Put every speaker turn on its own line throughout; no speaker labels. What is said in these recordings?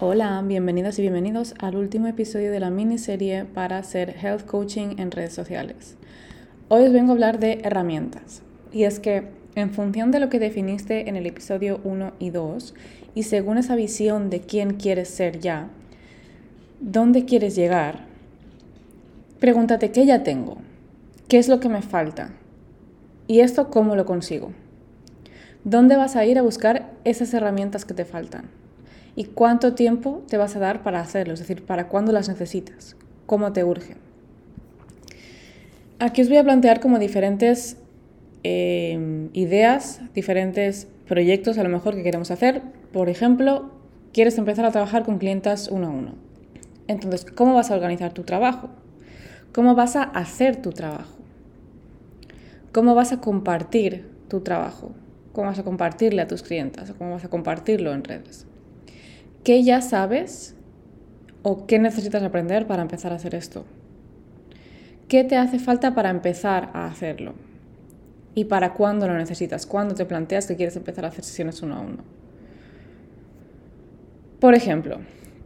Hola, bienvenidas y bienvenidos al último episodio de la miniserie para hacer health coaching en redes sociales. Hoy os vengo a hablar de herramientas. Y es que en función de lo que definiste en el episodio 1 y 2, y según esa visión de quién quieres ser ya, dónde quieres llegar, pregúntate qué ya tengo, qué es lo que me falta y esto cómo lo consigo. ¿Dónde vas a ir a buscar esas herramientas que te faltan? ¿Y cuánto tiempo te vas a dar para hacerlo? Es decir, ¿para cuándo las necesitas? ¿Cómo te urge? Aquí os voy a plantear como diferentes eh, ideas, diferentes proyectos a lo mejor que queremos hacer. Por ejemplo, quieres empezar a trabajar con clientas uno a uno. Entonces, ¿cómo vas a organizar tu trabajo? ¿Cómo vas a hacer tu trabajo? ¿Cómo vas a compartir tu trabajo? ¿Cómo vas a compartirle a tus clientas? ¿Cómo vas a compartirlo en redes? ¿Qué ya sabes o qué necesitas aprender para empezar a hacer esto? ¿Qué te hace falta para empezar a hacerlo? ¿Y para cuándo lo necesitas? ¿Cuándo te planteas que quieres empezar a hacer sesiones uno a uno? Por ejemplo,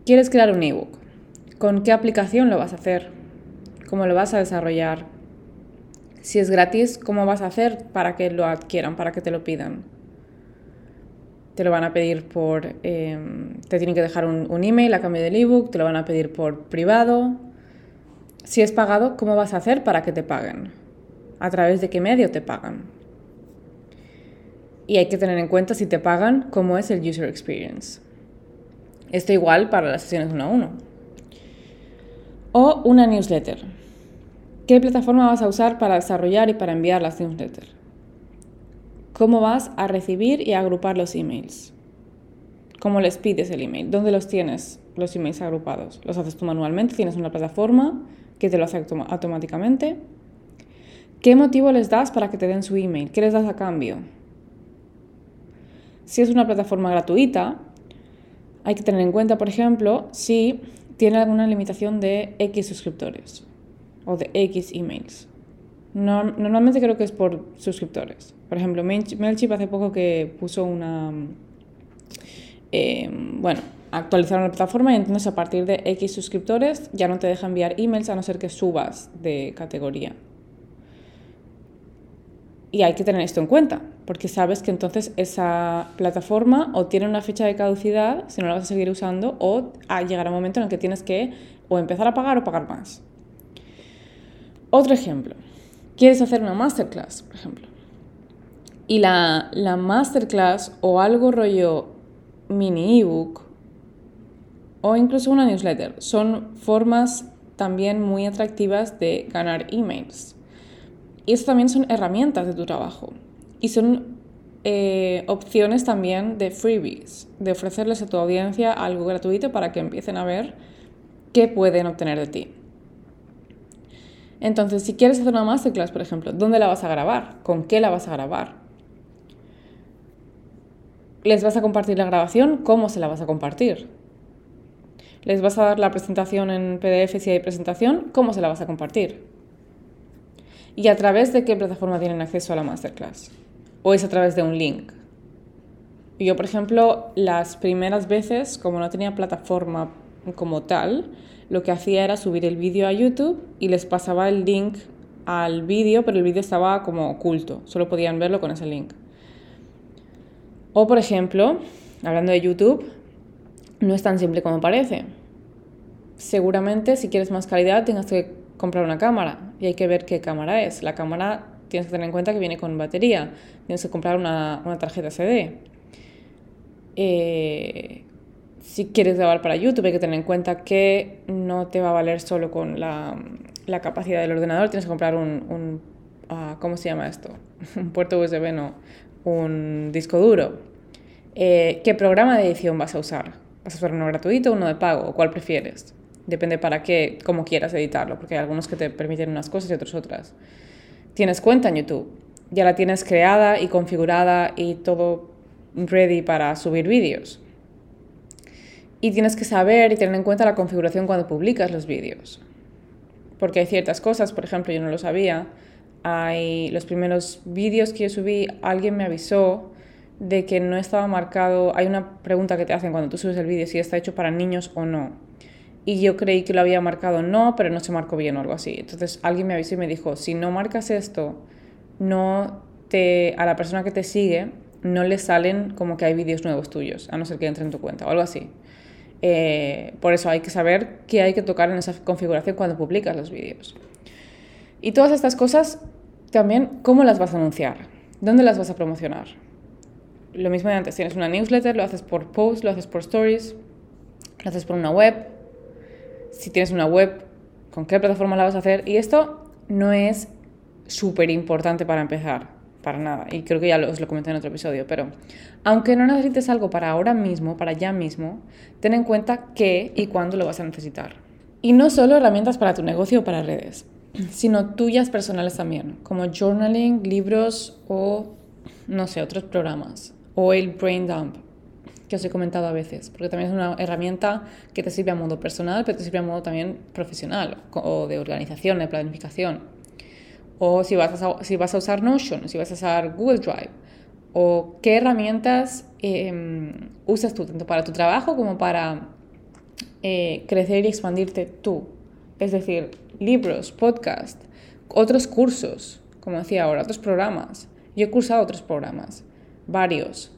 quieres crear un ebook. ¿Con qué aplicación lo vas a hacer? ¿Cómo lo vas a desarrollar? Si es gratis, ¿cómo vas a hacer para que lo adquieran, para que te lo pidan? te lo van a pedir por, em, te tienen que dejar un, email a cambio del ebook, te lo van a pedir por privado. Si es pagado, ¿cómo vas a hacer para que te paguen? ¿A través de qué medio te pagan? Y hay que tener en cuenta si te pagan, cómo es el user experience. Esto igual para las sesiones uno a uno. O una newsletter. ¿Qué plataforma vas a usar para desarrollar y para enviar las newsletters? ¿Cómo vas a recibir y agrupar los emails? ¿Cómo les pides el email? ¿Dónde los tienes los emails agrupados? ¿Los haces tú manualmente? ¿Tienes una plataforma que te lo hace automáticamente? ¿Qué motivo les das para que te den su email? ¿Qué les das a cambio? Si es una plataforma gratuita, hay que tener en cuenta, por ejemplo, si tiene alguna limitación de X suscriptores o de X emails. normalmente creo que es por suscriptores. Por ejemplo, MailChimp hace poco que puso una... Eh, bueno, actualizaron la plataforma y entonces a partir de X suscriptores ya no te deja enviar emails a no ser que subas de categoría. Y hay que tener esto en cuenta, porque sabes que entonces esa plataforma o tiene una fecha de caducidad, si no la vas a seguir usando, o llegará un momento en el que tienes que o empezar a pagar o pagar más. Otro ejemplo, quieres hacer una masterclass, por ejemplo. Y la, la masterclass o algo rollo mini ebook o incluso una newsletter son formas también muy atractivas de ganar emails. Y eso también son herramientas de tu trabajo. Y son eh, opciones también de freebies, de ofrecerles a tu audiencia algo gratuito para que empiecen a ver qué pueden obtener de ti. Entonces, si quieres hacer una masterclass, por ejemplo, ¿dónde la vas a grabar? ¿Con qué la vas a grabar? les vas a compartir la grabación, ¿cómo se la vas a compartir? Les vas a dar la presentación en PDF si hay presentación, ¿cómo se la vas a compartir? ¿Y a través de qué plataforma tienen acceso a la masterclass? ¿O es a través de un link? Yo, por ejemplo, las primeras veces, como no tenía plataforma como tal, lo que hacía era subir el vídeo a YouTube y les pasaba el link al vídeo, pero el vídeo estaba como oculto, solo podían verlo con ese link. O, por ejemplo, hablando de YouTube, no es tan simple como parece. Seguramente, si quieres más calidad, tengas que comprar una cámara y hay que ver qué cámara es. La cámara tienes que tener en cuenta que viene con batería, tienes que comprar una, tarjeta SD. Eh, si quieres grabar para YouTube, hay que tener en cuenta que no te va a valer solo con la, capacidad del ordenador, tienes que comprar un, un ah, ¿cómo se llama esto? un puerto USB, no, un disco duro, eh, ¿qué programa de edición vas a usar? ¿Vas a usar uno gratuito o uno de pago? ¿O cuál prefieres? Depende para qué, cómo quieras editarlo, porque hay algunos que te permiten unas cosas y otros otras. Tienes cuenta en YouTube, ya la tienes creada y configurada y todo ready para subir vídeos. Y tienes que saber y tener en cuenta la configuración cuando publicas los vídeos. Porque hay ciertas cosas, por ejemplo, yo no lo sabía, hay los primeros vídeos que yo subí, alguien me avisó de que no estaba marcado, hay una pregunta que te hacen cuando tú subes el vídeo si está hecho para niños o no. Y yo creí que lo había marcado no, pero no se marcó bien o algo así. Entonces alguien me avisó y me dijo, si no marcas esto, no te, a la persona que te sigue no le salen como que hay vídeos nuevos tuyos, a no ser que entre en tu cuenta o algo así. Eh, por eso hay que saber qué hay que tocar en esa configuración cuando publicas los vídeos. Y todas estas cosas también, ¿cómo las vas a anunciar? ¿Dónde las vas a promocionar? Lo mismo de antes, tienes una newsletter, lo haces por post, lo haces por stories, lo haces por una web. Si tienes una web, ¿con qué plataforma la vas a hacer? Y esto no es súper importante para empezar, para nada. Y creo que ya os lo comenté en otro episodio, pero aunque no necesites algo para ahora mismo, para ya mismo, ten en cuenta qué y cuándo lo vas a necesitar. Y no solo herramientas para tu negocio o para redes, sino tuyas personales también, como journaling, libros o, no sé, otros programas. O el brain dump, que os he comentado a veces, porque también es una herramienta que te sirve a modo personal, pero te sirve a modo también profesional, o de organización, de planificación. O si vas a, si vas a usar Notion, si vas a usar Google Drive, o qué herramientas em, usas tú, tanto para tu trabajo como para eh, crecer y expandirte tú. Es decir, libros, podcast, otros cursos, como decía ahora, otros programas. Yo he cursado otros programas, varios,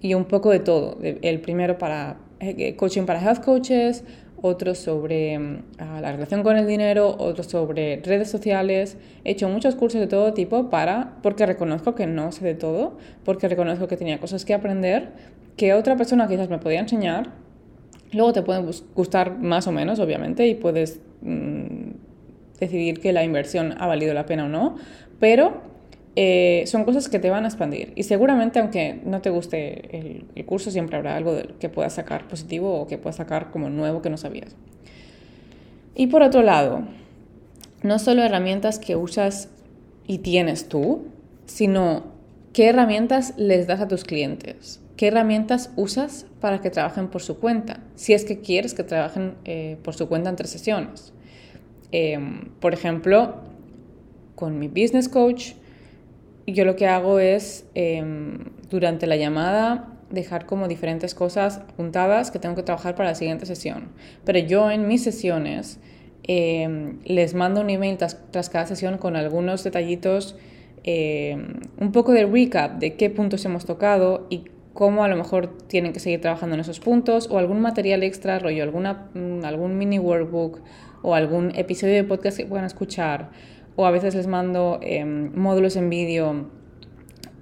y un poco de todo. El primero para eh, coaching para health coaches, otro sobre mm, la relación con el dinero, otro sobre redes sociales. He hecho muchos cursos de todo tipo para, porque reconozco que no sé de todo, porque reconozco que tenía cosas que aprender, que otra persona quizás me podía enseñar. Luego te pueden gustar más o menos, obviamente, y puedes mm, decidir que la inversión ha valido la pena o no, pero eh, son cosas que te van a expandir. Y seguramente, aunque no te guste el, curso, siempre habrá algo que puedas sacar positivo o que puedas sacar como nuevo que no sabías. Y por otro lado, no solo herramientas que usas y tienes tú, sino qué herramientas les das a tus clientes. ¿Qué herramientas usas para que trabajen por su cuenta? Si es que quieres que trabajen eh, por su cuenta entre sesiones. Em, por ejemplo, con mi business coach, yo lo que hago es em, durante la llamada dejar como diferentes cosas apuntadas que tengo que trabajar para la siguiente sesión. Pero yo en mis sesiones em, les mando un email tras, cada sesión con algunos detallitos, un poco de recap de qué puntos hemos tocado y cómo a lo mejor tienen que seguir trabajando en esos puntos o algún material extra, rollo, alguna, mm, algún mini workbook o algún episodio de podcast que puedan escuchar, o a veces les mando em, módulos en vídeo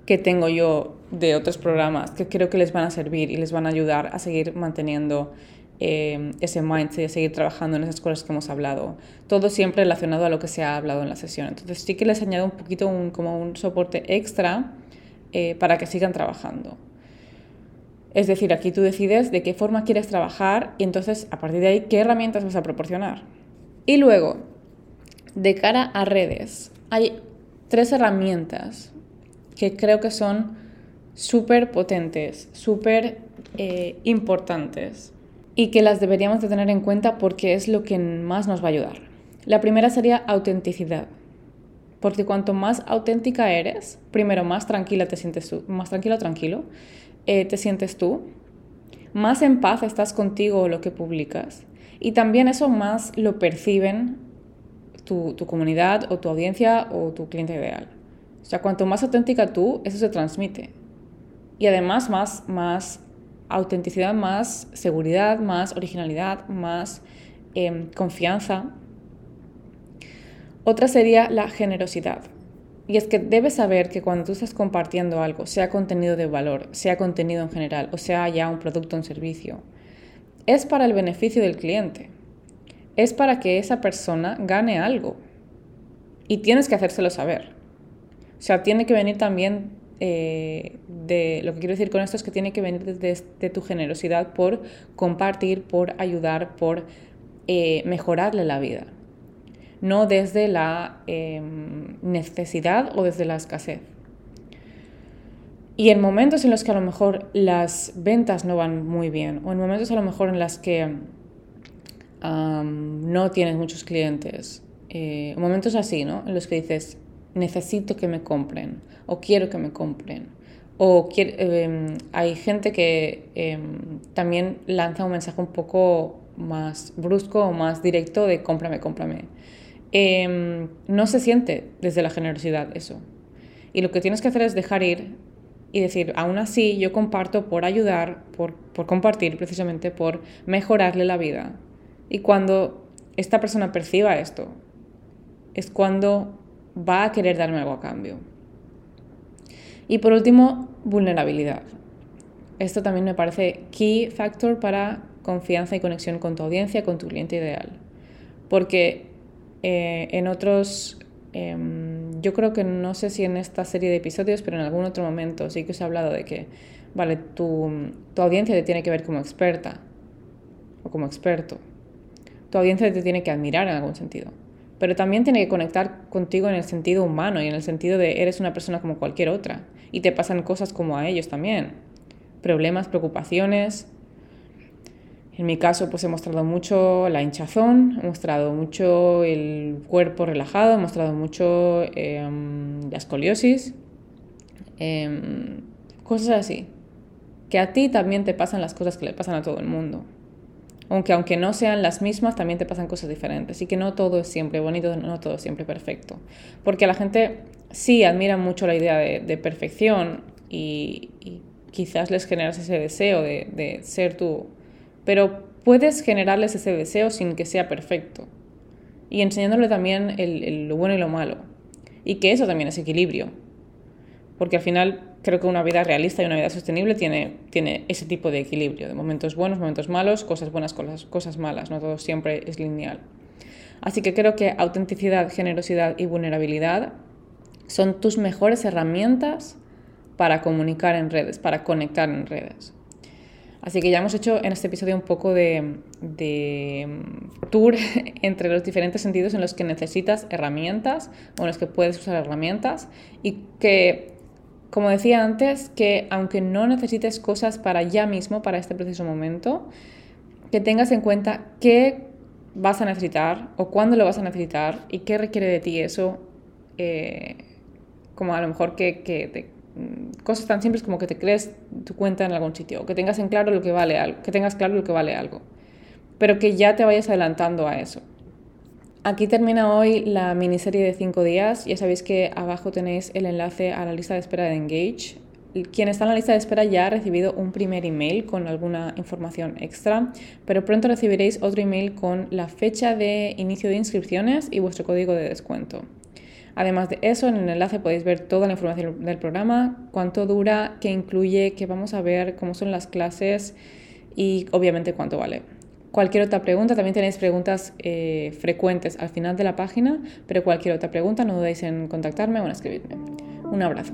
que tengo yo de otros programas que creo que les van a servir y les van a ayudar a seguir manteniendo em, ese mindset y a seguir trabajando en esas cosas que hemos hablado. Todo siempre relacionado a lo que se ha hablado en la sesión. Entonces sí que les añado un poquito un, como un soporte extra eh, para que sigan trabajando. Es decir, aquí tú decides de qué forma quieres trabajar y entonces a partir de ahí qué herramientas vas a proporcionar. Y luego, de cara a redes, hay tres herramientas que creo que son súper potentes, súper eh, importantes y que las deberíamos de tener en cuenta porque es lo que más nos va a ayudar. La primera sería autenticidad. Porque cuanto más auténtica eres, primero más tranquila te sientes tú, más tranquilo tranquilo eh, te sientes tú, más en paz estás contigo lo que publicas y también eso más lo perciben tu, comunidad o tu audiencia o tu cliente ideal. O sea, cuanto más auténtica tú, eso se transmite. Y además más, más autenticidad, más seguridad, más originalidad, más em, confianza. Otra sería la generosidad. Y es que debes saber que cuando tú estás compartiendo algo, sea contenido de valor, sea contenido en general, o sea ya un producto o un servicio, es para el beneficio del cliente es para que esa persona gane algo. Y tienes que hacérselo saber. O sea, tiene que venir también eh, de, lo que quiero decir con esto es que tiene que venir de, tu generosidad por compartir, por ayudar, por eh, mejorarle la vida. No desde la em, necesidad o desde la escasez. Y en momentos en los que a lo mejor las ventas no van muy bien, o en momentos a lo mejor en las que no tienes muchos clientes. Eh, momentos así, ¿no? En los que dices, necesito que me compren o quiero que me compren. O em, hay gente que em, también lanza un mensaje un poco más brusco o más directo de cómprame, cómprame. Em, no se siente desde la generosidad eso. Y lo que tienes que hacer es dejar ir y decir, aún así yo comparto por ayudar, por, por compartir precisamente, por mejorarle la vida. Y cuando esta persona perciba esto, es cuando va a querer darme algo a cambio. Y por último, vulnerabilidad. Esto también me parece key factor para confianza y conexión con tu audiencia, con tu cliente ideal. Porque eh, en otros, em, yo creo que no sé si en esta serie de episodios, pero en algún otro momento sí que os he hablado de que, vale, tu, tu audiencia te tiene que ver como experta o como experto. Tu audiencia te tiene que admirar en algún sentido pero también tiene que conectar contigo en el sentido humano y en el sentido de eres una persona como cualquier otra y te pasan cosas como a ellos también. Problemas, preocupaciones. En mi caso, pues he mostrado mucho la hinchazón, he mostrado mucho el cuerpo relajado, he mostrado mucho em, la escoliosis, em, cosas así. Que a ti también te pasan las cosas que le pasan a todo el mundo aunque aunque no sean las mismas, también te pasan cosas diferentes. Y que no todo es siempre bonito, no todo es siempre perfecto. Porque la gente sí admira mucho la idea de, perfección y, quizás les generas ese deseo de, ser tú. Pero puedes generarles ese deseo sin que sea perfecto. Y enseñándole también lo bueno y lo malo. Y que eso también es equilibrio. Porque al final creo que una vida realista y una vida sostenible tiene, tiene ese tipo de equilibrio, de momentos buenos, momentos malos, cosas buenas, cosas, cosas malas, no todo siempre es lineal. Así que creo que autenticidad, generosidad y vulnerabilidad son tus mejores herramientas para comunicar en redes, para conectar en redes. Así que ya hemos hecho en este episodio un poco de, de, mm, tour entre los diferentes sentidos en los que necesitas herramientas o en los que puedes usar herramientas y que como decía antes, que aunque no necesites cosas para ya mismo, para este preciso momento, que tengas en cuenta qué vas a necesitar o cuándo lo vas a necesitar y qué requiere de ti eso, eh, como a lo mejor que, mm, cosas tan simples como que te crees tu cuenta en algún sitio, o que tengas en claro lo que vale algo, que tengas claro lo que vale algo, pero que ya te vayas adelantando a eso. Aquí termina hoy la miniserie de 5 días. Ya sabéis que abajo tenéis el enlace a la lista de espera de Engage. Quien está en la lista de espera ya ha recibido un primer email con alguna información extra, pero pronto recibiréis otro email con la fecha de inicio de inscripciones y vuestro código de descuento. Además de eso, en el enlace podéis ver toda la información del programa, cuánto dura, qué incluye, qué vamos a ver, cómo son las clases y obviamente cuánto vale. Cualquier otra pregunta, también tenéis preguntas eh, frecuentes al final de la página, pero cualquier otra pregunta no dudéis en contactarme o en escribirme. Un abrazo.